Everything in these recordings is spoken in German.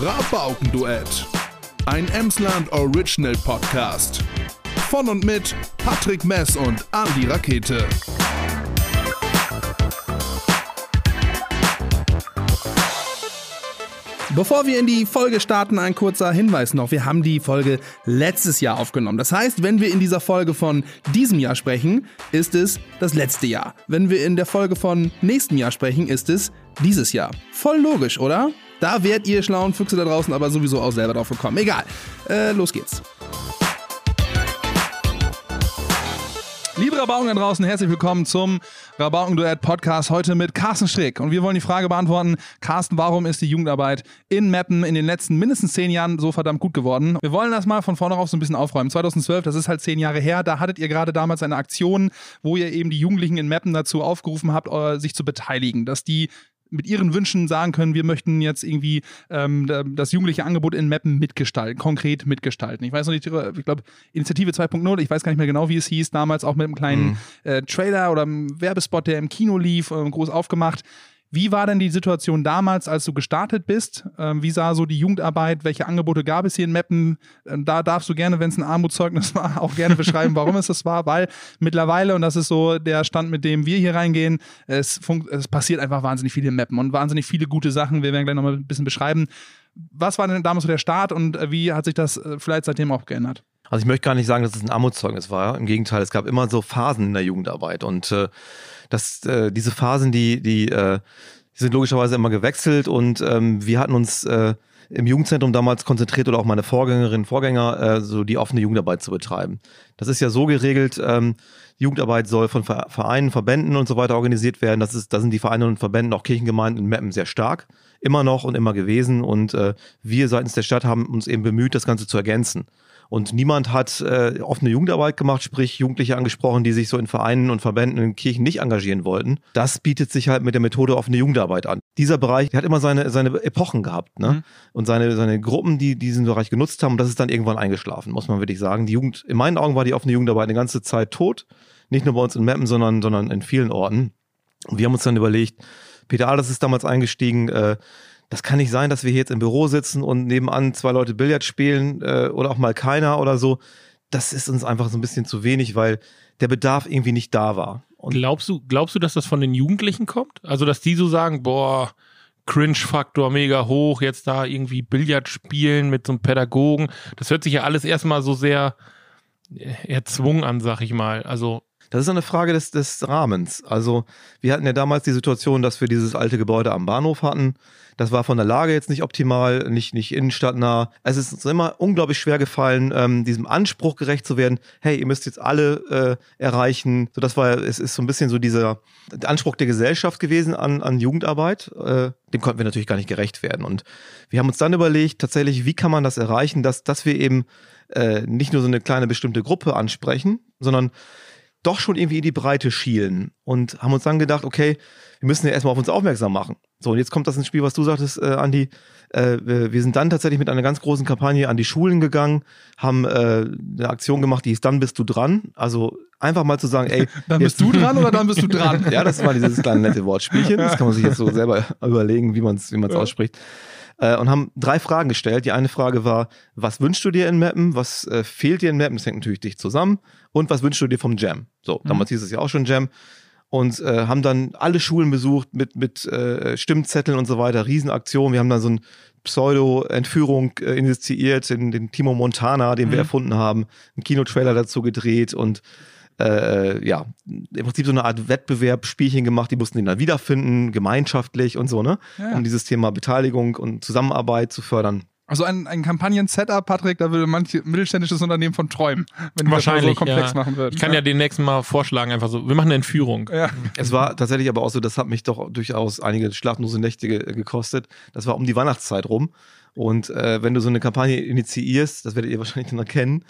Rabaukenduett. Ein Emsland Original Podcast. Von und mit Patrick Mess und Andy Rakete. Bevor wir in die Folge starten, ein kurzer Hinweis noch. Wir haben die Folge letztes Jahr aufgenommen. Das heißt, wenn wir in dieser Folge von diesem Jahr sprechen, ist es das letzte Jahr. Wenn wir in der Folge von nächstem Jahr sprechen, ist es dieses Jahr. Voll logisch, oder? Da werdet ihr schlauen Füchse da draußen aber sowieso auch selber drauf gekommen. Egal. Äh, los geht's. Liebe Rabauken da draußen, herzlich willkommen zum Rabauken-Duett Podcast heute mit Carsten Strick. Und wir wollen die Frage beantworten, Carsten, warum ist die Jugendarbeit in Meppen in den letzten mindestens zehn Jahren so verdammt gut geworden? Wir wollen das mal von vorne auf so ein bisschen aufräumen. 2012, das ist halt zehn Jahre her, da hattet ihr gerade damals eine Aktion, wo ihr eben die Jugendlichen in Meppen dazu aufgerufen habt, äh, sich zu beteiligen, dass die mit ihren Wünschen sagen können, wir möchten jetzt irgendwie ähm, das jugendliche Angebot in Mappen mitgestalten, konkret mitgestalten. Ich weiß noch nicht, ich glaube, Initiative 2.0, ich weiß gar nicht mehr genau, wie es hieß, damals auch mit einem kleinen mhm. äh, Trailer oder einem Werbespot, der im Kino lief, äh, groß aufgemacht. Wie war denn die Situation damals, als du gestartet bist? Ähm, wie sah so die Jugendarbeit? Welche Angebote gab es hier in Meppen? Ähm, da darfst du gerne, wenn es ein Armutszeugnis war, auch gerne beschreiben, warum es das war, weil mittlerweile, und das ist so der Stand, mit dem wir hier reingehen, es, es passiert einfach wahnsinnig viel in Meppen und wahnsinnig viele gute Sachen. Wir werden gleich nochmal ein bisschen beschreiben. Was war denn damals so der Start und äh, wie hat sich das äh, vielleicht seitdem auch geändert? Also ich möchte gar nicht sagen, dass es ein Armutszeugnis war. Im Gegenteil, es gab immer so Phasen in der Jugendarbeit und äh, dass äh, diese Phasen, die, die, äh, die sind logischerweise immer gewechselt und ähm, wir hatten uns äh, im Jugendzentrum damals konzentriert oder auch meine Vorgängerinnen Vorgänger, äh, so die offene Jugendarbeit zu betreiben. Das ist ja so geregelt, ähm, Jugendarbeit soll von Vereinen, Verbänden und so weiter organisiert werden. Das ist, da sind die Vereine und Verbände, auch Kirchengemeinden in Meppen sehr stark, immer noch und immer gewesen. Und äh, wir seitens der Stadt haben uns eben bemüht, das Ganze zu ergänzen. Und niemand hat äh, offene Jugendarbeit gemacht, sprich Jugendliche angesprochen, die sich so in Vereinen und Verbänden in Kirchen nicht engagieren wollten. Das bietet sich halt mit der Methode offene Jugendarbeit an. Dieser Bereich der hat immer seine, seine Epochen gehabt ne? Mhm. und seine, seine Gruppen, die diesen Bereich genutzt haben. Und das ist dann irgendwann eingeschlafen, muss man wirklich sagen. Die Jugend, in meinen Augen war die offene Jugendarbeit eine ganze Zeit tot. Nicht nur bei uns in Meppen, sondern, sondern in vielen Orten. Und wir haben uns dann überlegt, Peter Ahlers ist damals eingestiegen, äh, das kann nicht sein, dass wir hier jetzt im Büro sitzen und nebenan zwei Leute Billard spielen äh, oder auch mal keiner oder so. Das ist uns einfach so ein bisschen zu wenig, weil der Bedarf irgendwie nicht da war. Und glaubst du, glaubst du, dass das von den Jugendlichen kommt? Also, dass die so sagen, boah, Cringe-Faktor mega hoch, jetzt da irgendwie Billard spielen mit so einem Pädagogen. Das hört sich ja alles erstmal so sehr äh, erzwungen an, sag ich mal. Also das ist eine Frage des, des Rahmens. Also wir hatten ja damals die Situation, dass wir dieses alte Gebäude am Bahnhof hatten. Das war von der Lage jetzt nicht optimal, nicht, nicht innenstadtnah. Es ist uns immer unglaublich schwer gefallen, ähm, diesem Anspruch gerecht zu werden. Hey, ihr müsst jetzt alle äh, erreichen. So, das war, es ist so ein bisschen so dieser Anspruch der Gesellschaft gewesen an, an Jugendarbeit. Äh, dem konnten wir natürlich gar nicht gerecht werden. Und wir haben uns dann überlegt, tatsächlich, wie kann man das erreichen, dass, dass wir eben äh, nicht nur so eine kleine bestimmte Gruppe ansprechen, sondern doch schon irgendwie in die Breite schielen und haben uns dann gedacht, okay, wir müssen ja erstmal auf uns aufmerksam machen. So, und jetzt kommt das ins Spiel, was du sagtest, äh, Andi. Äh, wir sind dann tatsächlich mit einer ganz großen Kampagne an die Schulen gegangen, haben äh, eine Aktion gemacht, die ist Dann bist du dran. Also einfach mal zu sagen, ey. dann bist du dran oder dann bist du dran? ja, das war dieses kleine nette Wortspielchen. Das kann man sich jetzt so selber überlegen, wie man es wie man's ja. ausspricht äh, und haben drei Fragen gestellt. Die eine Frage war, was wünschst du dir in Mappen? Was äh, fehlt dir in Mappen? Das hängt natürlich dich zusammen. Und was wünschst du dir vom Jam? So, mhm. damals hieß es ja auch schon Jam. Und äh, haben dann alle Schulen besucht mit, mit äh, Stimmzetteln und so weiter, Riesenaktion. Wir haben dann so ein Pseudo-Entführung äh, initiiert, in den Timo Montana, den mhm. wir erfunden haben, einen Kinotrailer dazu gedreht und äh, ja, im Prinzip so eine Art Wettbewerb-Spielchen gemacht, die mussten den dann wiederfinden, gemeinschaftlich und so, ne? Ja, ja. Um dieses Thema Beteiligung und Zusammenarbeit zu fördern. Also ein, ein Kampagnen-Setup, Patrick, da würde manche mittelständisches Unternehmen von träumen, wenn Wahrscheinlich, das so komplex ja. machen würden. Ich kann ja. ja demnächst mal vorschlagen, einfach so, wir machen eine Entführung. Ja. Es war tatsächlich aber auch so, das hat mich doch durchaus einige schlaflose Nächte ge gekostet. Das war um die Weihnachtszeit rum. Und äh, wenn du so eine Kampagne initiierst, das werdet ihr wahrscheinlich dann erkennen,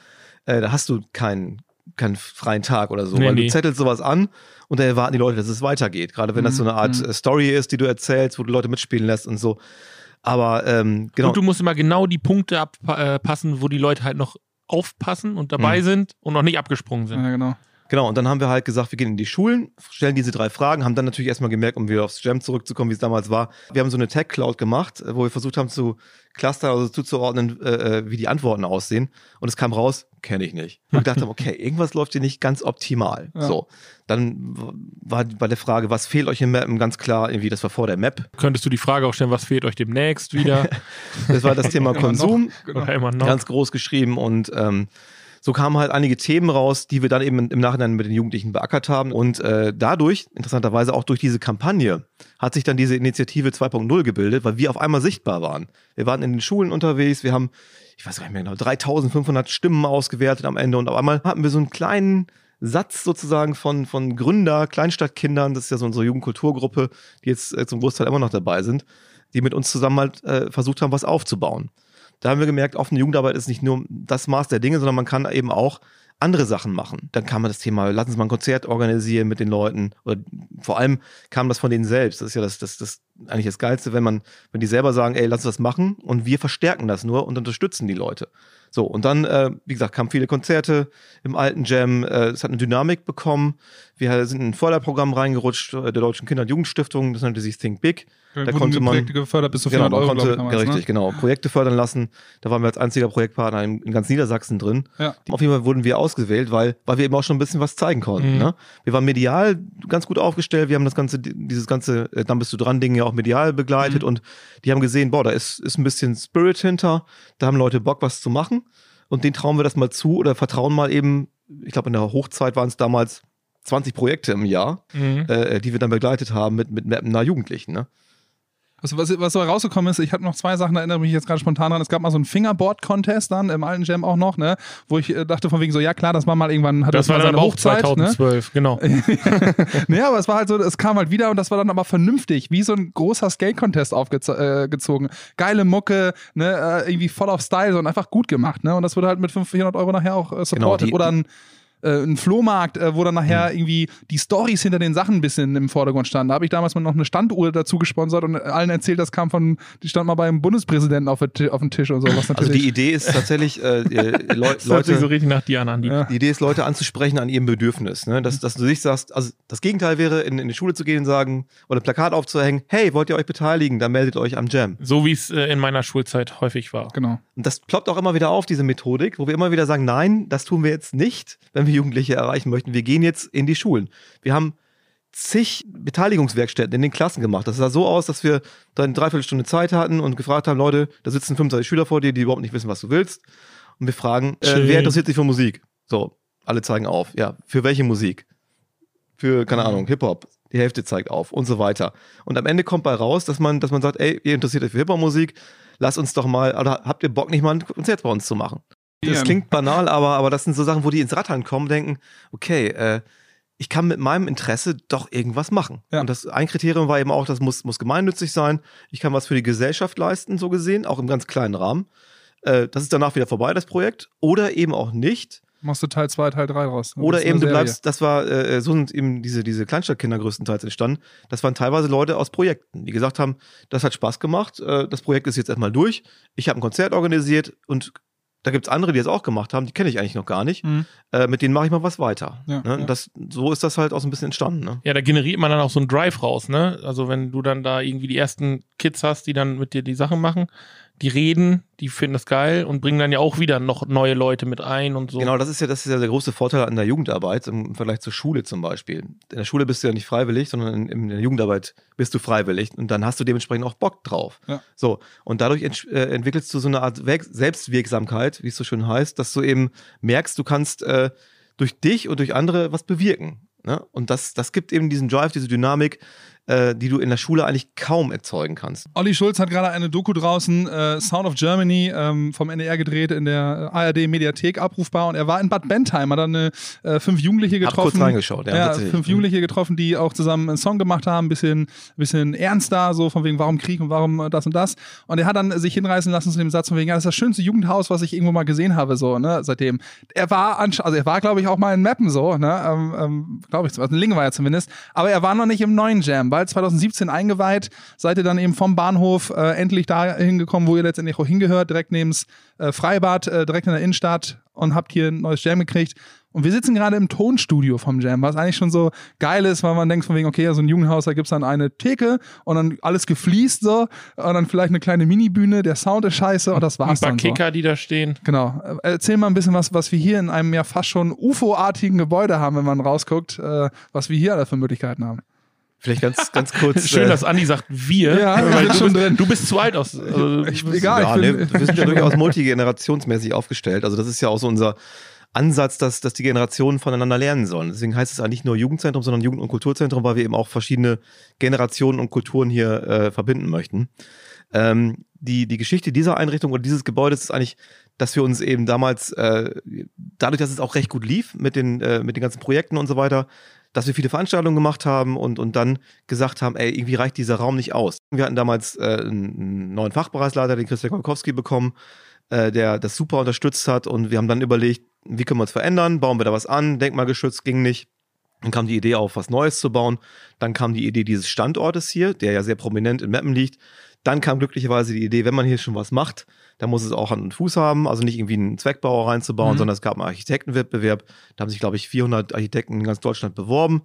äh, da hast du keinen keinen freien Tag oder so, nee, weil nee. du zettelst sowas an und dann erwarten die Leute, dass es weitergeht. Gerade wenn das so eine Art mhm. Story ist, die du erzählst, wo du Leute mitspielen lässt und so. Aber ähm, genau. Und du musst immer genau die Punkte abpassen, wo die Leute halt noch aufpassen und dabei mhm. sind und noch nicht abgesprungen sind. Ja, genau. Genau, und dann haben wir halt gesagt, wir gehen in die Schulen, stellen diese drei Fragen, haben dann natürlich erstmal gemerkt, um wieder aufs Jam zurückzukommen, wie es damals war. Wir haben so eine Tech-Cloud gemacht, äh, wo wir versucht haben zu clustern, also zuzuordnen, äh, äh, wie die Antworten aussehen. Und es kam raus, kenne ich nicht. Und ich dachte, okay, irgendwas läuft hier nicht ganz optimal. Ja. So, dann war bei der Frage, was fehlt euch im Mappen, ganz klar, irgendwie, das war vor der Map. Könntest du die Frage auch stellen, was fehlt euch demnächst wieder? Das war das Thema. Konsum. Genau. Ganz groß geschrieben und ähm, so kamen halt einige Themen raus, die wir dann eben im Nachhinein mit den Jugendlichen beackert haben. Und äh, dadurch, interessanterweise auch durch diese Kampagne, hat sich dann diese Initiative 2.0 gebildet, weil wir auf einmal sichtbar waren. Wir waren in den Schulen unterwegs, wir haben, ich weiß gar nicht mehr genau, 3500 Stimmen ausgewertet am Ende und auf einmal hatten wir so einen kleinen Satz sozusagen von, von Gründer, Kleinstadtkindern, das ist ja so unsere Jugendkulturgruppe, die jetzt äh, zum Großteil immer noch dabei sind, die mit uns zusammen halt äh, versucht haben, was aufzubauen da haben wir gemerkt, offene Jugendarbeit ist nicht nur das Maß der Dinge, sondern man kann eben auch andere Sachen machen. Dann kam man das Thema, lass uns mal ein Konzert organisieren mit den Leuten. Oder vor allem kam das von denen selbst. Das ist ja das, das, das eigentlich das Geilste, wenn man, wenn die selber sagen, ey, lass uns das machen und wir verstärken das nur und unterstützen die Leute. So, und dann, äh, wie gesagt, kamen viele Konzerte im alten Jam, äh, es hat eine Dynamik bekommen. Wir sind in ein Förderprogramm reingerutscht äh, der Deutschen Kinder- und Jugendstiftung, das nannte sich Think Big. Da, Da konnte man- Projekte gefördert bis zu Genau, 400 man Euro, konnte, ich, ja, damals, richtig, genau, Projekte fördern lassen. Da waren wir als einziger Projektpartner in, in ganz Niedersachsen drin. Ne? Ja. Auf jeden Fall wurden wir ausgewählt, weil, weil wir eben auch schon ein bisschen was zeigen konnten. Mhm. Ne? Wir waren medial ganz gut aufgestellt. Wir haben das ganze, dieses ganze, äh, dann bist du dran Ding ja auch medial begleitet Mhm. und die haben gesehen, boah, da ist, ist ein bisschen Spirit hinter. Da haben Leute Bock, was zu machen. Und denen trauen wir das mal zu oder vertrauen mal eben, ich glaube, in der Hochzeit waren es damals 20 Projekte im Jahr, Mhm. äh, die wir dann begleitet haben mit, mit, einer Jugendlichen. Ne? Also was, was so rausgekommen ist, ich habe noch zwei Sachen, da erinnere mich jetzt gerade spontan dran. Es gab mal so einen Fingerboard-Contest dann im alten Jam auch noch, ne? Wo ich äh, dachte von wegen so, ja klar, das war mal irgendwann, hat Das mal war dann seine auch Hochzeit, ne? 2012, genau. nee, aber es war halt so, es kam halt wieder und das war dann aber vernünftig, wie so ein großer Skate-Contest aufgezogen. Äh, Geile Mucke, ne, äh, irgendwie voll auf Style so und einfach gut gemacht, ne? Und das wurde halt mit 500 Euro nachher auch äh, supported. die- Oder ein äh, ein Flohmarkt, äh, wo dann Mhm. nachher irgendwie die Stories hinter den Sachen ein bisschen im Vordergrund standen. Da habe ich damals mal noch eine Standuhr dazu gesponsert und allen erzählt, das kam von, die stand mal beim Bundespräsidenten auf, auf dem Tisch und so. Was Also die Idee ist tatsächlich, äh, Leu Das sich so Leute, richtig nach dir an, Andi. Ja. die Idee ist, Leute anzusprechen an ihrem Bedürfnis. Ne? Dass, dass du dich sagst, also das Gegenteil wäre, in, in die Schule zu gehen und sagen, oder ein Plakat aufzuhängen, hey, wollt ihr euch beteiligen, dann meldet euch am Jam. So wie es äh, in meiner Schulzeit häufig war. genau. Und das ploppt auch immer wieder auf, diese Methodik, wo wir immer wieder sagen, nein, das tun wir jetzt nicht, wenn wir Jugendliche erreichen möchten. Wir gehen jetzt in die Schulen. Wir haben zig Beteiligungswerkstätten in den Klassen gemacht. Das sah so aus, dass wir dann eine Dreiviertelstunde Zeit hatten und gefragt haben, Leute, da sitzen 25 Schüler vor dir, die überhaupt nicht wissen, was du willst. Und wir fragen, äh, wer interessiert sich für Musik? So, alle zeigen auf. Ja, für welche Musik? Für, keine Ahnung, Hip-Hop. Die Hälfte zeigt auf und so weiter. Und am Ende kommt bei raus, dass man, dass man sagt, ey, ihr interessiert euch für Hip-Hop-Musik, lasst uns doch mal, oder habt ihr Bock nicht mal ein Konzert bei uns zu machen? Das klingt banal, aber, aber das sind so Sachen, wo die ins Rattern kommen, denken, okay, äh, ich kann mit meinem Interesse doch irgendwas machen. Ja. Und das ein Kriterium war eben auch, das muss, muss gemeinnützig sein. Ich kann was für die Gesellschaft leisten, so gesehen, auch im ganz kleinen Rahmen. Äh, das ist danach wieder vorbei, das Projekt. Oder eben auch nicht. Machst du Teil 2, Teil 3 raus. Oder eben du bleibst, das war, äh, so sind eben diese, diese Kleinstadtkinder größtenteils entstanden. Das waren teilweise Leute aus Projekten, die gesagt haben, das hat Spaß gemacht, äh, das Projekt ist jetzt erstmal durch. Ich habe ein Konzert organisiert und da gibt's andere, die das auch gemacht haben, die kenne ich eigentlich noch gar nicht. Mhm. Äh, mit denen mache ich mal was weiter. Ja, ne? ja. Das, so ist das halt auch so ein bisschen entstanden. Ne? Ja, da generiert man dann auch so einen Drive raus, ne? Also wenn du dann da irgendwie die ersten Kids hast, die dann mit dir die Sachen machen, die reden, die finden das geil und bringen dann ja auch wieder noch neue Leute mit ein und so. Genau, das ist ja das ist ja der große Vorteil an der Jugendarbeit im Vergleich zur Schule zum Beispiel. In der Schule bist du ja nicht freiwillig, sondern in, in der Jugendarbeit bist du freiwillig und dann hast du dementsprechend auch Bock drauf. Ja. So und dadurch ent äh, entwickelst du so eine Art Wirk Selbstwirksamkeit, wie es so schön heißt, dass du eben merkst, du kannst äh, durch dich und durch andere was bewirken. Ne? Und das, das gibt eben diesen Drive, diese Dynamik, äh, die du in der Schule eigentlich kaum erzeugen kannst. Olli Schulz hat gerade eine Doku draußen, äh, Sound of Germany, ähm, vom NDR gedreht, in der ARD-Mediathek abrufbar. Und er war in Bad Bentheim, hat dann eine, äh, fünf Jugendliche Hab getroffen. kurz reingeschaut, ja, ja fünf Mhm. Jugendliche getroffen, die auch zusammen einen Song gemacht haben, ein bisschen, bisschen ernster, so von wegen, warum Krieg und warum äh, das und das. Und er hat dann sich hinreißen lassen zu dem Satz von wegen, ja, das ist das schönste Jugendhaus, was ich irgendwo mal gesehen habe, so, ne, seitdem. Er war, also er war, glaube ich, auch mal in Mappen, so, ne, ähm, ähm, glaube ich, also in Lingen war er zumindest. Aber er war noch nicht im neuen Jam, weil 2017 eingeweiht, seid ihr dann eben vom Bahnhof äh, endlich da hingekommen, wo ihr letztendlich auch hingehört, direkt neben äh, Freibad, äh, direkt in der Innenstadt und habt hier ein neues Jam gekriegt. Und wir sitzen gerade im Tonstudio vom Jam, was eigentlich schon so geil ist, weil man denkt von wegen, okay, so ein Jugendhaus, da gibt's dann eine Theke und dann alles gefliest so und dann vielleicht eine kleine Minibühne, der Sound ist scheiße und das Ein war's paar dann so. Kicker, die da stehen. Genau. Äh, Erzähl mal ein bisschen was, was wir hier in einem ja fast schon UFO-artigen Gebäude haben, wenn man rausguckt, äh, was wir hier alle für Möglichkeiten haben. Vielleicht ganz, ganz kurz. Schön, äh, dass Andi sagt, wir. Ja, wir weil sind du, schon bist, drin. du bist zu alt aus. Also, Ich, bist- egal, ja, ich ne, bin, wir sind ja durchaus multigenerationsmäßig aufgestellt. Also das ist ja auch so unser Ansatz, dass, dass die Generationen voneinander lernen sollen. Deswegen heißt es ja nicht nur Jugendzentrum, sondern Jugend- und Kulturzentrum, weil wir eben auch verschiedene Generationen und Kulturen hier äh, verbinden möchten. Ähm, die, die Geschichte dieser Einrichtung oder dieses Gebäudes ist eigentlich, dass wir uns eben damals, äh, dadurch, dass es auch recht gut lief mit den, äh, mit den ganzen Projekten und so weiter, dass wir viele Veranstaltungen gemacht haben und, und dann gesagt haben, ey, irgendwie reicht dieser Raum nicht aus. Wir hatten damals äh, einen neuen Fachbereichsleiter, den Christian Kolkowski, bekommen, äh, der das super unterstützt hat und wir haben dann überlegt, wie können wir uns verändern, bauen wir da was an, denkmalgeschützt ging nicht. Dann kam die Idee auf, was Neues zu bauen. Dann kam die Idee dieses Standortes hier, der ja sehr prominent in Meppen liegt. Dann kam glücklicherweise die Idee, wenn man hier schon was macht, dann muss es auch Hand und Fuß haben, also nicht irgendwie einen Zweckbauer reinzubauen, Mhm. sondern es gab einen Architektenwettbewerb. Da haben sich, glaube ich, 400 Architekten in ganz Deutschland beworben,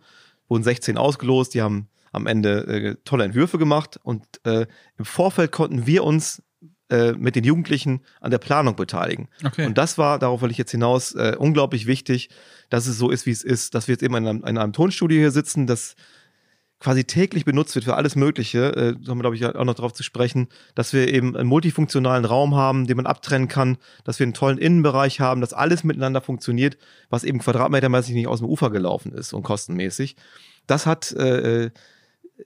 wurden 16 ausgelost, die haben am Ende äh, tolle Entwürfe gemacht und äh, im Vorfeld konnten wir uns äh, mit den Jugendlichen an der Planung beteiligen. okay. Und das war, darauf will ich jetzt hinaus, äh, unglaublich wichtig, dass es so ist, wie es ist, dass wir jetzt eben in einem, in einem Tonstudio hier sitzen, das quasi täglich benutzt wird für alles Mögliche. Äh, da haben wir, glaube ich, auch noch darauf zu sprechen, dass wir eben einen multifunktionalen Raum haben, den man abtrennen kann, dass wir einen tollen Innenbereich haben, dass alles miteinander funktioniert, was eben quadratmetermäßig nicht aus dem Ufer gelaufen ist und kostenmäßig. Das hat äh, äh,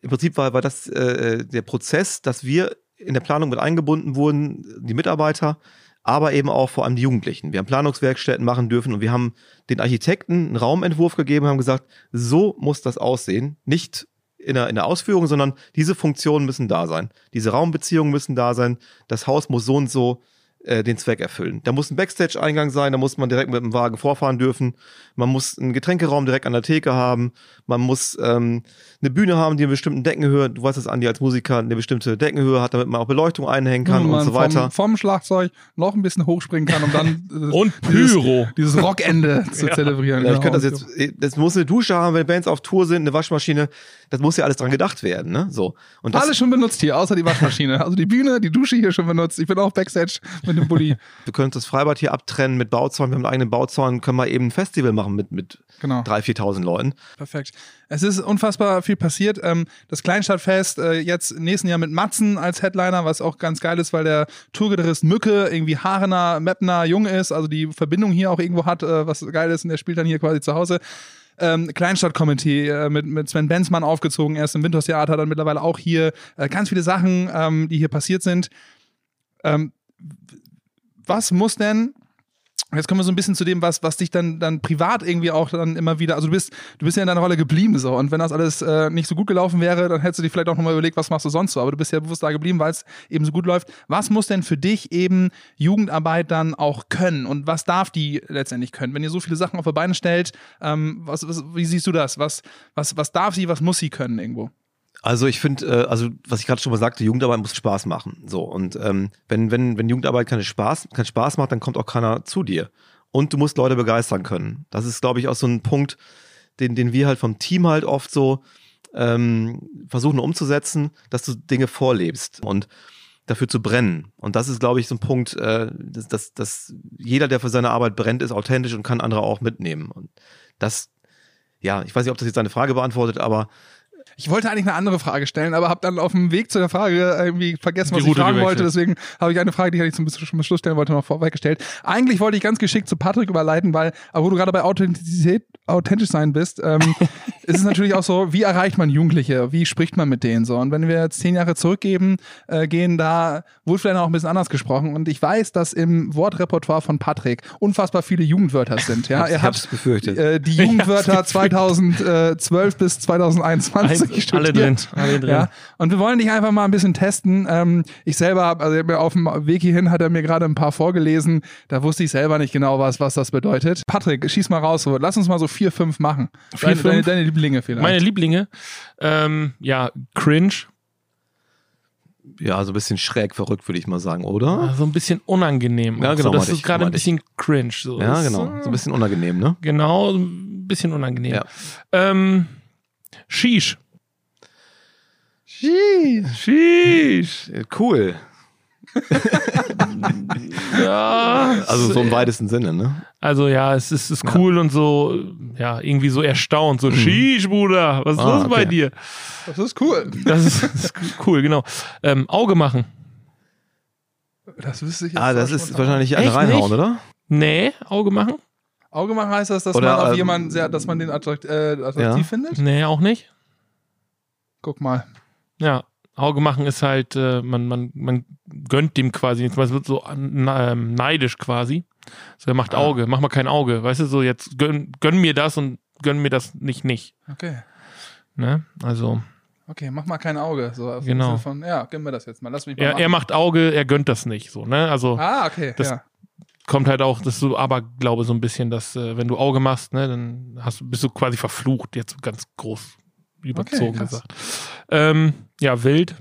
im Prinzip war, war das äh, der Prozess, dass wir in der Planung mit eingebunden wurden, die Mitarbeiter, aber eben auch vor allem die Jugendlichen. Wir haben Planungswerkstätten machen dürfen und wir haben den Architekten einen Raumentwurf gegeben, haben gesagt, so muss das aussehen. Nicht in der, in der Ausführung, sondern diese Funktionen müssen da sein. Diese Raumbeziehungen müssen da sein. Das Haus muss so und so äh, den Zweck erfüllen. Da muss ein Backstage-Eingang sein, da muss man direkt mit dem Wagen vorfahren dürfen. Man muss einen Getränkeraum direkt an der Theke haben. Man muss ähm, eine Bühne haben, die eine bestimmte Deckenhöhe, du weißt das, Andi, als Musiker eine bestimmte Deckenhöhe hat, damit man auch Beleuchtung einhängen kann und man so weiter. Vom, vom Schlagzeug noch ein bisschen hochspringen kann, um dann äh, Und dieses, Pyro. dieses Rockende zu Ja. zelebrieren. Ja, ich Genau. könnte das jetzt, das muss eine Dusche haben, wenn Bands auf Tour sind, eine Waschmaschine, das muss ja alles dran gedacht werden, ne? So. Und das, Alles schon benutzt hier, außer die Waschmaschine. Also die Bühne, die Dusche hier schon benutzt. Ich bin auch Backstage mit dem Bulli. wir können das Freibad hier abtrennen mit Bauzaun, wir haben einen eigenen Bauzaun, können wir eben ein Festival machen mit, mit Genau. 3.000, 4.000 Leuten. Perfekt. Es ist unfassbar viel passiert. Ähm, das Kleinstadtfest äh, jetzt im nächsten Jahr mit Matzen als Headliner, was auch ganz geil ist, weil der Tourgitarrist Mücke irgendwie Haarener, Meppner, Jung ist, also die Verbindung hier auch irgendwo hat, äh, was geil ist und der spielt dann hier quasi zu Hause. Ähm, Kleinstadt-Comedy äh, mit, mit Sven Benzmann aufgezogen, erst im Windhaus-Theater, dann mittlerweile auch hier. Äh, ganz viele Sachen, ähm, die hier passiert sind. Ähm, was muss denn Jetzt kommen wir so ein bisschen zu dem, was, was dich dann, dann privat irgendwie auch dann immer wieder, also du bist, du bist ja in deiner Rolle geblieben so und wenn das alles äh, nicht so gut gelaufen wäre, dann hättest du dir vielleicht auch nochmal überlegt, was machst du sonst so, aber du bist ja bewusst da geblieben, weil es eben so gut läuft. Was muss denn für dich eben Jugendarbeit dann auch können und was darf die letztendlich können? Wenn ihr so viele Sachen auf die Beine stellt, ähm, was, was, wie siehst du das? Was, was, was darf sie, was muss sie können irgendwo? Also ich finde, äh, also was ich gerade schon mal sagte, Jugendarbeit muss Spaß machen. So und ähm, wenn wenn wenn Jugendarbeit keine Spaß keinen Spaß macht, dann kommt auch keiner zu dir. Und du musst Leute begeistern können. Das ist, glaube ich, auch so ein Punkt, den den wir halt vom Team halt oft so ähm, versuchen umzusetzen, dass du Dinge vorlebst und dafür zu brennen. Und das ist, glaube ich, so ein Punkt, äh, dass, dass, dass jeder, der für seine Arbeit brennt, ist authentisch und kann andere auch mitnehmen. Und das, ja, ich weiß nicht, ob das jetzt deine Frage beantwortet, aber Ich wollte eigentlich eine andere Frage stellen, aber habe dann auf dem Weg zu der Frage irgendwie vergessen, was ich fragen wollte. Deswegen habe ich eine Frage, die ich zum zum Schluss stellen wollte, noch vorweggestellt. Eigentlich wollte ich ganz geschickt zu Patrick überleiten, weil, aber wo du gerade bei Authentizität, authentisch sein bist, ähm, ist es natürlich auch so, wie erreicht man Jugendliche? Wie spricht man mit denen so? Und wenn wir jetzt zehn Jahre zurückgeben, äh, gehen, da wurde vielleicht auch ein bisschen anders gesprochen. Und ich weiß, dass im Wortrepertoire von Patrick unfassbar viele Jugendwörter sind. Ja, ich hab's hat befürchtet. äh, die Jugendwörter 2012 bis 2021 Alle drin. Alle drin. Ja, und wir wollen dich einfach mal ein bisschen testen. Ähm, ich selber habe, also auf dem Weg hierhin hat er mir gerade ein paar vorgelesen. Da wusste ich selber nicht genau, was, was das bedeutet. Patrick, schieß mal raus. So. Lass uns mal so vier, fünf machen. Vier, deine, Deine, fünf? deine Lieblinge vielleicht. Meine Lieblinge, ähm, ja, Cringe, ja, so ein bisschen schräg verrückt, würde ich mal sagen, oder? so ein bisschen unangenehm. Ja, genau, So, das ist gerade ein bisschen cringe. So. Ja, genau. So ein bisschen unangenehm, ne? Genau, so ein bisschen unangenehm. Ja. Ähm, Shish. Sheesh. Shish. Cool. Ja. Also so im weitesten Sinne, ne? Also ja, es ist, ist cool und so, ja, irgendwie so erstaunt. So, Shish, Bruder, was ist Ah, los bei okay. dir? Das ist cool. Das ist, das ist cool, genau. Ähm, Auge machen. Das wüsste ich jetzt Ah, das ist spontan. wahrscheinlich eine Echt reinhauen, nicht? oder? Nee, Auge machen? Auge machen heißt das, dass Oder, man auf ähm, jemanden sehr, dass man den attrakt, äh, attraktiv Ja. findet? Nee, auch nicht. Guck mal. Ja, Auge machen ist halt, äh, man, man, man gönnt dem quasi nichts, man wird so ähm, neidisch quasi. So, er macht Ah. Auge, mach mal kein Auge. Weißt du, so jetzt gönn, gönn mir das und gönn mir das nicht nicht. Okay. Ne? Also, Okay, mach mal kein Auge. So, auf Genau. Von, ja, gib mir das jetzt mal. Lass mich mal er, er macht Auge, er gönnt das nicht. So, ne? Also ah, okay. Das- ja. kommt halt auch, das ist so Aberglaube so ein bisschen, dass äh, wenn du Auge machst, ne, dann hast, bist du quasi verflucht, jetzt ganz groß überzogen krass. gesagt. Ähm, ja, wild.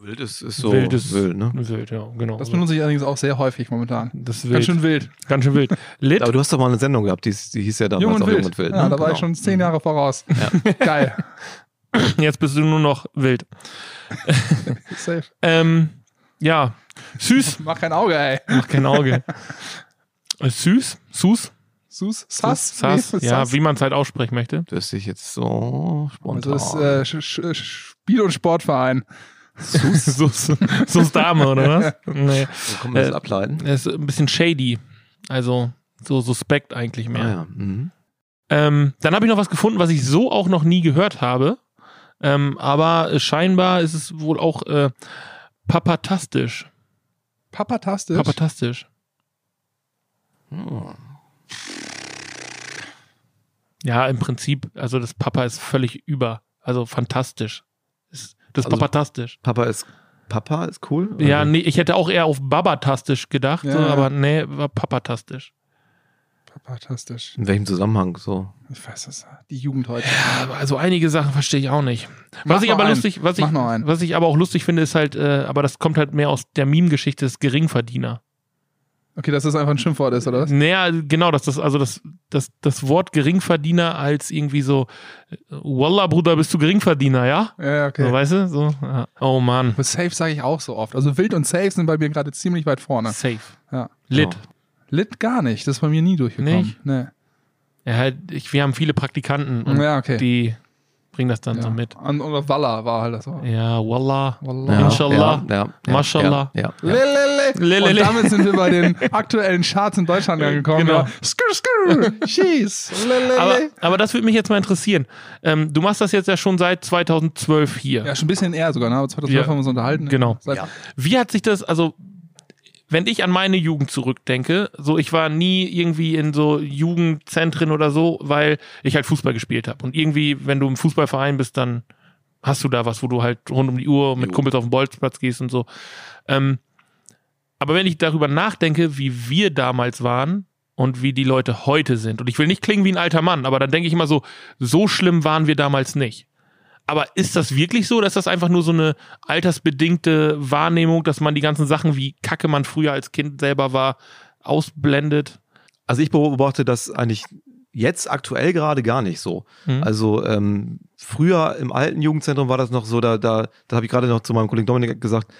Ja, wild ist, ist so wild ist wild, ne? Wild, ja, genau. Das benutze ich allerdings auch sehr häufig momentan. Das ist wild. Ganz schön wild. Ganz schön wild. Lit. Aber du hast doch mal eine Sendung gehabt, die, die hieß ja damals Jung und auch wild. Jung und Wild. Ja, ne? da war Genau. ich schon zehn Jahre voraus. Geil. Jetzt bist du nur noch wild. Safe. Ähm, ja, süß. Mach kein Auge, ey. Mach kein Auge. Äh, süß. Sus. Sass? Sass. Nee, Ja, Sass. wie man es halt aussprechen möchte. Das ist jetzt so spontan. Das ist äh, Spiel- und Sportverein. Sus. Sus. Sus Dame, oder was? Nee. Wo kann man das äh, ableiten? Ist ein bisschen shady. Also so suspekt eigentlich mehr. Ah, ja. Mhm. Ähm, dann habe ich noch was gefunden, was ich so auch noch nie gehört habe. Ähm, aber scheinbar ist es wohl auch äh, papatastisch. Papatastisch. Papatastisch. Hm. Ja, im Prinzip, also das Papa ist völlig über. Also fantastisch. Ist, das ist Also- papatastisch. Papa ist Papa ist cool. Ja, Also- nee, ich hätte auch eher auf babatastisch gedacht, Ja, so, ja. aber nee, war papatastisch. Papatastisch. In welchem Zusammenhang so? Ich weiß das. Die Jugend heute. Aber also einige Sachen verstehe ich auch nicht. Mach Was ich aber einen. lustig, was Mach ich, was ich aber auch lustig finde, ist halt, äh, aber das kommt halt mehr aus der Meme-Geschichte des Geringverdiener. Okay, dass das einfach ein Schimpfwort ist, oder was? Naja, genau, dass das, also das, das, das Wort Geringverdiener als irgendwie so, Wallah, Bruder, bist du Geringverdiener, ja? Ja, okay. So, weißt du? So, ja. Oh Mann. Aber safe sage ich auch so oft. Also wild und safe sind bei mir gerade ziemlich weit vorne. Safe. Ja. Lit. Lit gar nicht. Das ist bei mir nie durchgekommen. Nicht? Nee. Ja, halt, ich, wir haben viele Praktikanten und Ja, okay. die bringen das dann ja. so mit. Und, oder Walla war halt das auch. Ja, Wallah. Wallah. Inshallah. Ja, ja, ja, Mashallah. Ja, ja, ja. Lelele. Lelele. Und damit sind wir bei den aktuellen Charts in Deutschland angekommen. Genau. Ja. Skrr, skrr, schieß. Aber, aber das würde mich jetzt mal interessieren. Ähm, du machst das jetzt ja schon seit 2012 hier. ja, schon ein bisschen eher sogar, ne? Aber 2012 Ja, haben wir uns unterhalten. genau. Wie hat sich das, also, wenn ich an meine Jugend zurückdenke, so ich war nie irgendwie in so Jugendzentren oder so, weil ich halt Fußball gespielt habe. Und irgendwie, wenn du im Fußballverein bist, dann hast du da was, wo du halt rund um die Uhr mit. Kumpels auf den Bolzplatz gehst und so. Ähm, aber wenn ich darüber nachdenke, wie wir damals waren und wie die Leute heute sind, und ich will nicht klingen wie ein alter Mann, aber dann denke ich immer so, so schlimm waren wir damals nicht. Aber ist das wirklich so, dass das einfach nur so eine altersbedingte Wahrnehmung, dass man die ganzen Sachen, wie kacke man früher als Kind selber war, ausblendet? Also ich beobachte das eigentlich jetzt aktuell gerade gar nicht so. Mhm. Also ähm, früher im alten Jugendzentrum war das noch so, da, da, da habe ich gerade noch zu meinem Kollegen Dominik gesagt,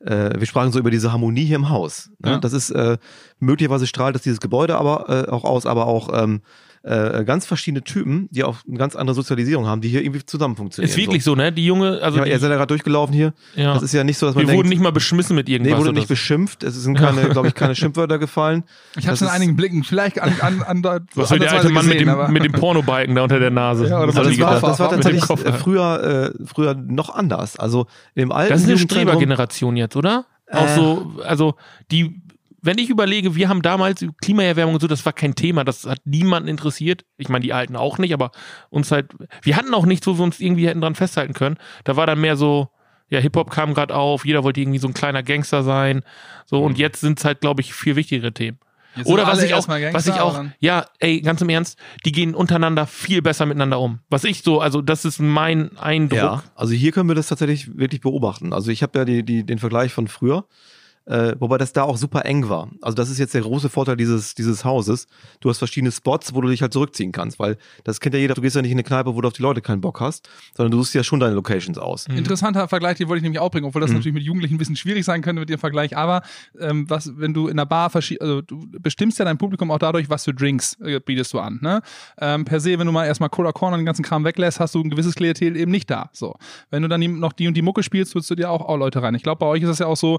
äh, wir sprachen so über diese Harmonie hier im Haus. Ne? Ja. Das ist äh, möglicherweise strahlt das dieses Gebäude aber äh, auch aus, aber auch ähm, äh, ganz verschiedene Typen, die auch eine ganz andere Sozialisierung haben, die hier irgendwie zusammen funktionieren. Ist wirklich so, ne? Die junge, also Ja, ihr seid ja gerade durchgelaufen hier. ja. Das ist ja nicht so, dass man wir denkt, wurden nicht mal beschmissen mit nee, irgendwas. wurde oder nicht so. beschimpft. Es sind keine, glaube ich, keine Schimpfwörter gefallen. ich habe Das es in einigen Blicken vielleicht an, an, an, an Was will der alte Mann mit dem, mit dem Pornobalken da unter der Nase? Ja, das, die war, das war tatsächlich äh, früher, äh, früher noch anders. Also im alten Das ist eine Strebergeneration jetzt, oder? Auch Äh. so, also die, wenn ich überlege, wir haben damals Klimaerwärmung und so, das war kein Thema, das hat niemanden interessiert. Ich meine, die Alten auch nicht, aber uns halt, wir hatten auch nichts, wo wir uns irgendwie hätten dran festhalten können. Da war dann mehr so, ja, Hip-Hop kam gerade auf, jeder wollte irgendwie so ein kleiner Gangster sein. So, Mhm. und jetzt sind es halt, glaube ich, viel wichtigere Themen. Jetzt Oder was ich auch, Gangster, was ich auch, ja, ey, ganz im Ernst, die gehen untereinander viel besser miteinander um. Was ich so, also das ist mein Eindruck. Ja, also hier können wir das tatsächlich wirklich beobachten. Also ich habe ja die, die, den Vergleich von früher, äh, wobei das da auch super eng war. Also das ist jetzt der große Vorteil dieses, dieses Hauses. Du hast verschiedene Spots, wo du dich halt zurückziehen kannst, weil das kennt ja jeder, du gehst ja nicht in eine Kneipe, wo du auf die Leute keinen Bock hast, sondern du suchst ja schon deine Locations aus. Interessanter Vergleich, den wollte ich nämlich auch bringen, obwohl das natürlich mit Jugendlichen ein bisschen schwierig sein könnte mit dem Vergleich. Aber ähm, was, wenn du in der Bar also du bestimmst ja dein Publikum auch dadurch, was für Drinks äh, bietest du an. Ne? Ähm, per se, wenn du mal erstmal Cola Corn und den ganzen Kram weglässt, hast du ein gewisses Klientel eben nicht da. So, wenn du dann noch die und die Mucke spielst, holst du dir auch, auch Leute rein. Ich glaube, bei euch ist das ja auch so,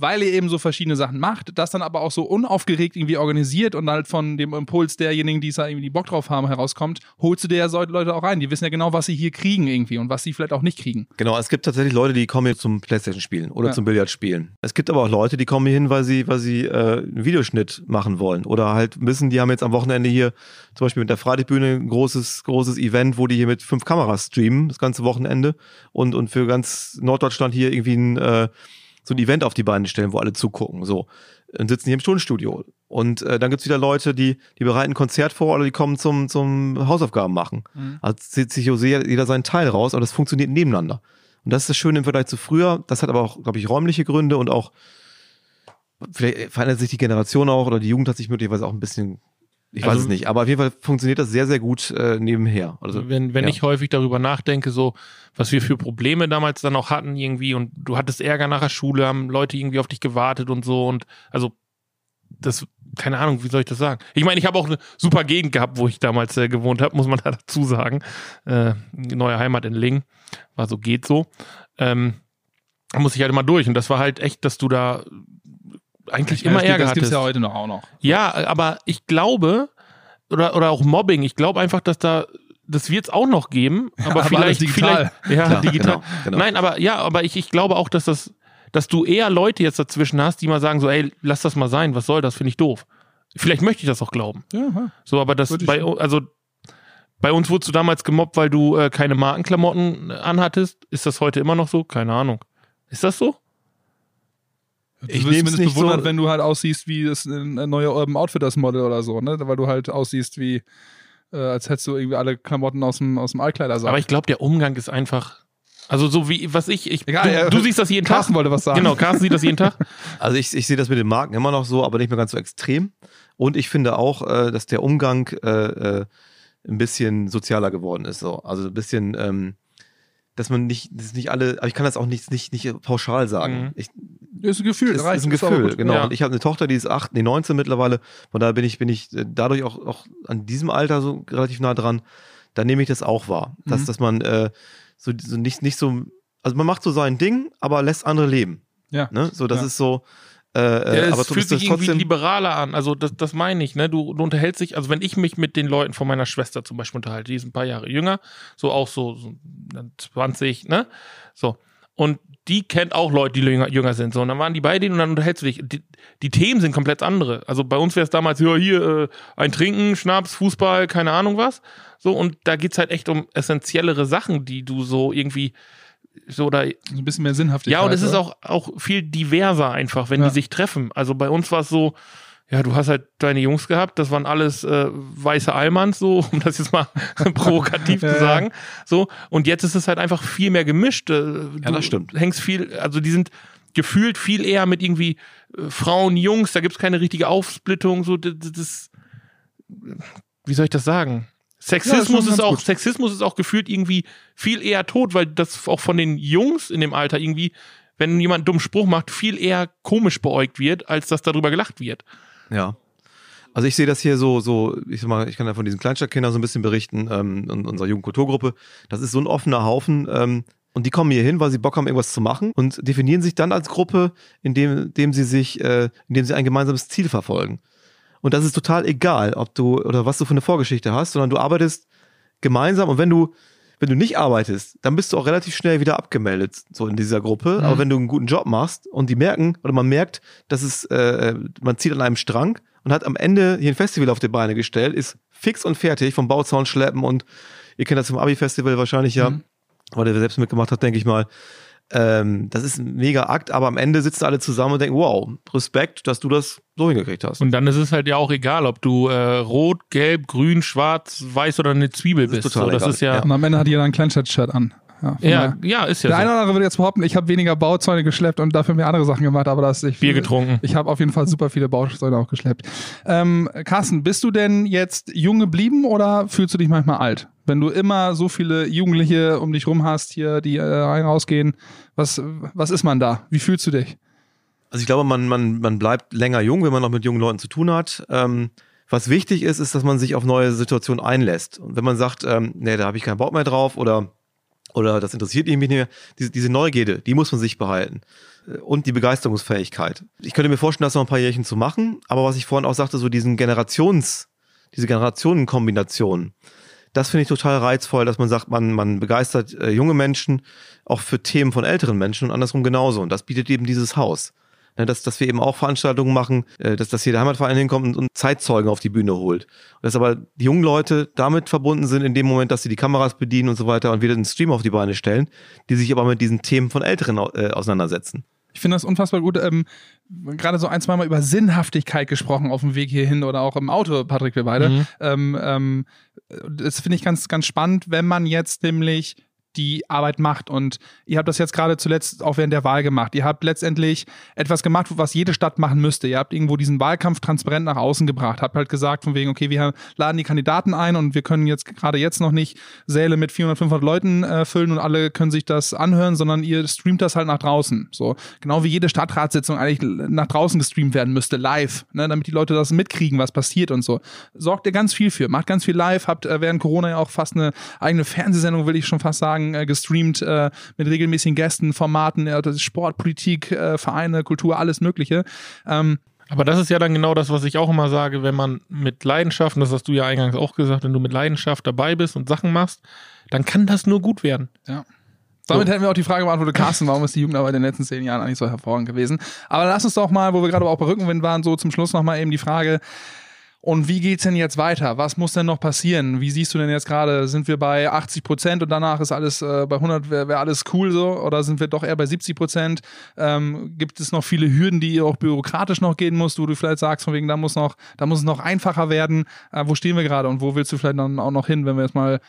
weil ihr eben so verschiedene Sachen macht, das dann aber auch so unaufgeregt irgendwie organisiert und halt von dem Impuls derjenigen, die da irgendwie Bock drauf haben, herauskommt, holst du dir ja solche Leute auch rein. Die wissen ja genau, was sie hier kriegen irgendwie und was sie vielleicht auch nicht kriegen. Genau, es gibt tatsächlich Leute, die kommen hier zum Playstation spielen oder Ja. zum Billard spielen. Es gibt aber auch Leute, die kommen hier hin, weil sie, weil sie äh, einen Videoschnitt machen wollen oder halt wissen, die haben jetzt am Wochenende hier zum Beispiel mit der Freitagbühne ein großes, großes Event, wo die hier mit fünf Kameras streamen, das ganze Wochenende und, und für ganz Norddeutschland hier irgendwie ein, äh, so ein Event auf die Beine stellen, wo alle zugucken, so. Und sitzen hier im Tonstudio. Und äh, dann gibt's wieder Leute, die, die bereiten ein Konzert vor oder die kommen zum, zum Hausaufgaben machen. Also zieht sich jeder jeder seinen Teil raus, aber das funktioniert nebeneinander. Und das ist das Schöne im Vergleich zu früher. Das hat aber auch, glaube ich, räumliche Gründe und auch, vielleicht verändert sich die Generation auch oder die Jugend hat sich möglicherweise auch ein bisschen, ich weiß Also- es nicht, aber auf jeden Fall funktioniert das sehr, sehr gut äh, nebenher. Also, wenn wenn ja. ich häufig darüber nachdenke, so was wir für Probleme damals dann auch hatten irgendwie und du hattest Ärger nach der Schule, haben Leute irgendwie auf dich gewartet und so und also das keine Ahnung, wie soll ich das sagen? Ich meine, ich habe auch eine super Gegend gehabt, wo ich damals äh, gewohnt habe, muss man da dazu sagen. Äh, neue Heimat in Lingen, war so geht so. Ähm, da muss ich halt immer durch und das war halt echt, dass du da eigentlich immer das gibt- Ärger Das gibt's hattest. ja heute noch auch noch. Ja, aber ich glaube, oder, oder auch Mobbing, ich glaube einfach, dass da, das wird es auch noch geben, aber, aber vielleicht, digital. vielleicht, ja, Klar, digital. genau, genau. Nein, aber ja, aber ich, ich glaube auch, dass das, dass du eher Leute jetzt dazwischen hast, die mal sagen so, ey, lass das mal sein, was soll das, finde ich doof. Vielleicht möchte ich das auch glauben. Ja, So, aber das bei, also, bei uns wurdest du damals gemobbt, weil du äh, keine Markenklamotten anhattest. Ist das heute immer noch so? Keine Ahnung. Ist das so? Du Ich wirst nehm's zumindest nicht bewundert, so- wenn du halt aussiehst wie das ein neue Urban Outfitters Model oder so, ne? Weil du halt aussiehst wie, äh, als hättest du irgendwie alle Klamotten aus dem, aus dem Altkleidersaal. Aber ich glaube, der Umgang ist einfach, also so wie, was ich, ich Egal, du, ja, du siehst das jeden Tag. Carsten wollte was sagen. Genau, Carsten sieht das jeden Tag. Also ich, ich sehe das mit den Marken immer noch so, aber nicht mehr ganz so extrem. Und ich finde auch, äh, dass der Umgang äh, äh, ein bisschen sozialer geworden ist. So. Also ein bisschen, ähm, dass man nicht, das ist nicht alle, aber ich kann das auch nicht, nicht, nicht pauschal sagen. Mhm. Ich, ist ein Gefühl, ist ein ist aber Gefühl, genau. Ja. Und ich habe eine Tochter, die ist 8, nee, 19 mittlerweile. Von daher bin ich, bin ich äh, dadurch auch, auch an diesem Alter so relativ nah dran. Da nehme ich das auch wahr. Dass, Mhm. dass man äh, so, so nicht, nicht so, also man macht so sein Ding, aber lässt andere leben. Ja. Ne? So, das Ja. ist so, äh, Ja, äh, es aber du fühlt sich irgendwie liberaler an. Also das, das meine ich, ne? Du, du unterhältst dich, also wenn ich mich mit den Leuten von meiner Schwester zum Beispiel unterhalte, die ist ein paar Jahre jünger, so auch so, so 20, ne? So. Und die kennt auch Leute, die jünger, jünger sind. So, und dann waren die bei denen und dann unterhältst du dich. Die, die Themen sind komplett andere. Also bei uns wäre es damals, ja, hier, äh, ein Trinken, Schnaps, Fußball, keine Ahnung was. So, und da geht's halt echt um essentiellere Sachen, die du so irgendwie so da ein bisschen mehr Sinnhaftigkeit. ja, und es ist auch, auch viel diverser einfach, wenn Ja. die sich treffen. Also bei uns war es so, ja, du hast halt deine Jungs gehabt, das waren alles äh, weiße Allmanns, so, um das jetzt mal provokativ Ja, zu ja. sagen. So, und jetzt ist es halt einfach viel mehr gemischt. Äh, Du das stimmt. hängst viel, also die sind gefühlt viel eher mit irgendwie äh, Frauen, Jungs, da gibt's keine richtige Aufsplittung, so, das, das wie soll ich das sagen? Sexismus schon ist ganz auch, gut. Sexismus ist auch gefühlt irgendwie viel eher tot, weil das auch von den Jungs in dem Alter irgendwie, wenn jemand einen dummen Spruch macht, viel eher komisch beäugt wird, als dass darüber gelacht wird. Ja. Also ich sehe das hier so, so, ich sag mal, ich kann ja von diesen Kleinstadtkindern so ein bisschen berichten, ähm, in unserer Jugendkulturgruppe. Das ist so ein offener Haufen, ähm, und die kommen hier hin, weil sie Bock haben, irgendwas zu machen und definieren sich dann als Gruppe, indem, indem sie sich, äh, indem sie ein gemeinsames Ziel verfolgen. Und das ist total egal, ob du oder was du für eine Vorgeschichte hast, sondern du arbeitest gemeinsam und wenn du wenn du nicht arbeitest, dann bist du auch relativ schnell wieder abgemeldet, so in dieser Gruppe. Aber wenn du einen guten Job machst und die merken, oder man merkt, dass es, äh, man zieht an einem Strang und hat am Ende hier ein Festival auf die Beine gestellt, ist fix und fertig vom Bauzaun schleppen und ihr kennt das vom Abi-Festival wahrscheinlich ja, weil der selbst mitgemacht hat, denke ich mal. Ähm, das ist ein mega Akt, aber am Ende sitzen alle zusammen und denken, wow, Respekt, dass du das so hingekriegt hast. Und dann ist es halt ja auch egal, ob du äh, rot, gelb, grün, schwarz, weiß oder eine Zwiebel Das ist bist. total so, das ist ja, Ja. Und am Ende hat jeder ein Kleinstadt-Shirt an. Ja, ja, ja, ist ja Der eine so. oder andere würde jetzt behaupten, ich habe weniger Bauzäune geschleppt und dafür mehr andere Sachen gemacht, aber das ich Bier getrunken. Ich habe auf jeden Fall super viele Bauzäune auch geschleppt. Ähm, Carsten, bist du denn jetzt jung geblieben oder fühlst du dich manchmal alt? Wenn du immer so viele Jugendliche um dich rum hast, hier, die äh, rein rausgehen, was, was ist man da? Wie fühlst du dich? Also ich glaube, man, man, man bleibt länger jung, wenn man noch mit jungen Leuten zu tun hat. Ähm, was wichtig ist, ist, dass man sich auf neue Situationen einlässt. Und wenn man sagt, ähm, nee, da habe ich keinen Bock mehr drauf oder, oder das interessiert mich nicht mehr, diese, diese Neugierde, die muss man sich behalten. Und die Begeisterungsfähigkeit. Ich könnte mir vorstellen, das noch ein paar Jährchen zu machen, aber was ich vorhin auch sagte, so diesen Generations, diese Generationenkombination, das finde ich total reizvoll, dass man sagt, man, man begeistert äh, junge Menschen auch für Themen von älteren Menschen und andersrum genauso. Und das bietet eben dieses Haus. Ne, dass, dass wir eben auch Veranstaltungen machen, äh, dass, dass hier der Heimatverein hinkommt und, und Zeitzeugen auf die Bühne holt. Und dass aber die jungen Leute damit verbunden sind in dem Moment, dass sie die Kameras bedienen und so weiter und wir einen Stream auf die Beine stellen, die sich aber mit diesen Themen von Älteren äh, auseinandersetzen. Ich finde das unfassbar gut. Ähm, Gerade so ein, zwei Mal über Sinnhaftigkeit gesprochen auf dem Weg hierhin oder auch im Auto, Patrick, wir beide. Mhm. Ähm, ähm, das finde ich ganz, ganz spannend, wenn man jetzt nämlich die Arbeit macht. Und ihr habt das jetzt gerade zuletzt auch während der Wahl gemacht. Ihr habt letztendlich etwas gemacht, was jede Stadt machen müsste. Ihr habt irgendwo diesen Wahlkampf transparent nach außen gebracht. Habt halt gesagt von wegen, okay, wir laden die Kandidaten ein und wir können jetzt gerade jetzt noch nicht Säle mit 400, 500 Leuten äh, füllen und alle können sich das anhören, sondern ihr streamt das halt nach draußen. So genau wie jede Stadtratssitzung eigentlich nach draußen gestreamt werden müsste, live, ne, damit die Leute das mitkriegen, was passiert und so. Sorgt ihr ganz viel für, macht ganz viel live, habt äh, während Corona ja auch fast eine eigene Fernsehsendung, will ich schon fast sagen, äh, gestreamt äh, mit regelmäßigen Gästen, Formaten, Sport, Politik, äh, Vereine, Kultur, alles Mögliche. Ähm, Aber das ist ja dann genau das, was ich auch immer sage, wenn man mit Leidenschaft, und das hast du ja eingangs auch gesagt, wenn du mit Leidenschaft dabei bist und Sachen machst, dann kann das nur gut werden. Ja. Damit hätten wir auch die Frage beantwortet, Carsten, warum ist die Jugendarbeit in den letzten zehn Jahren eigentlich so hervorragend gewesen? Aber lass uns doch mal, wo wir gerade auch bei Rückenwind waren, so zum Schluss nochmal eben die Frage, und wie geht's denn jetzt weiter? Was muss denn noch passieren? Wie siehst du denn jetzt gerade? Sind wir bei 80 Prozent und danach ist alles äh, bei 100 wäre wär alles cool so? Oder sind wir doch eher bei 70 Prozent? Ähm, gibt es noch viele Hürden, die ihr auch bürokratisch noch gehen musst, wo du vielleicht sagst, von wegen, da muss noch, da muss es noch einfacher werden? Äh, wo stehen wir gerade und wo willst du vielleicht dann auch noch hin, wenn wir jetzt mal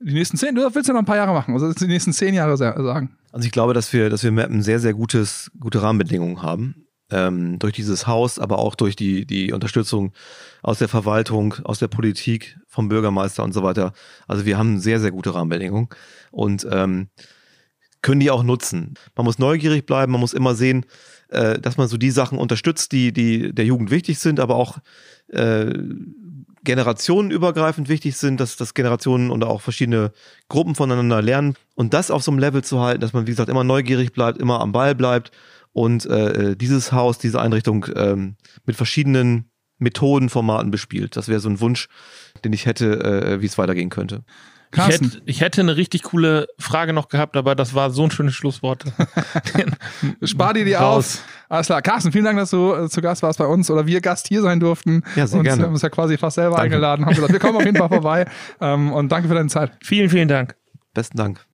die nächsten zehn, du willst ja noch ein paar Jahre machen, also die nächsten zehn Jahre sa- sagen. Also ich glaube, dass wir, dass wir Mappen sehr, sehr gutes, gute Rahmenbedingungen haben. Ähm, durch dieses Haus, aber auch durch die, die Unterstützung aus der Verwaltung, aus der Politik, vom Bürgermeister und so weiter. Also wir haben sehr, sehr gute Rahmenbedingungen und ähm, können die auch nutzen. Man muss neugierig bleiben, man muss immer sehen, äh, dass man so die Sachen unterstützt, die, die der Jugend wichtig sind, aber auch äh, generationenübergreifend wichtig sind, dass, dass Generationen und auch verschiedene Gruppen voneinander lernen und das auf so einem Level zu halten, dass man, wie gesagt, immer neugierig bleibt, immer am Ball bleibt und äh, dieses Haus, diese Einrichtung ähm, mit verschiedenen Methoden, Formaten bespielt. Das wäre so ein Wunsch, den ich hätte, äh, wie es weitergehen könnte. Ich Carsten. hätte, ich hätte eine richtig coole Frage noch gehabt, aber das war so ein schönes Schlusswort. Spar dir die Raus. auf. Alles klar. Carsten, vielen Dank, dass du äh, zu Gast warst bei uns oder wir Gast hier sein durften. Ja, sehr uns, gerne. Wir haben uns ja quasi fast selber Danke. eingeladen, haben gesagt, wir kommen auf jeden Fall vorbei. Ähm, und danke für deine Zeit. vielen, vielen Dank. Besten Dank.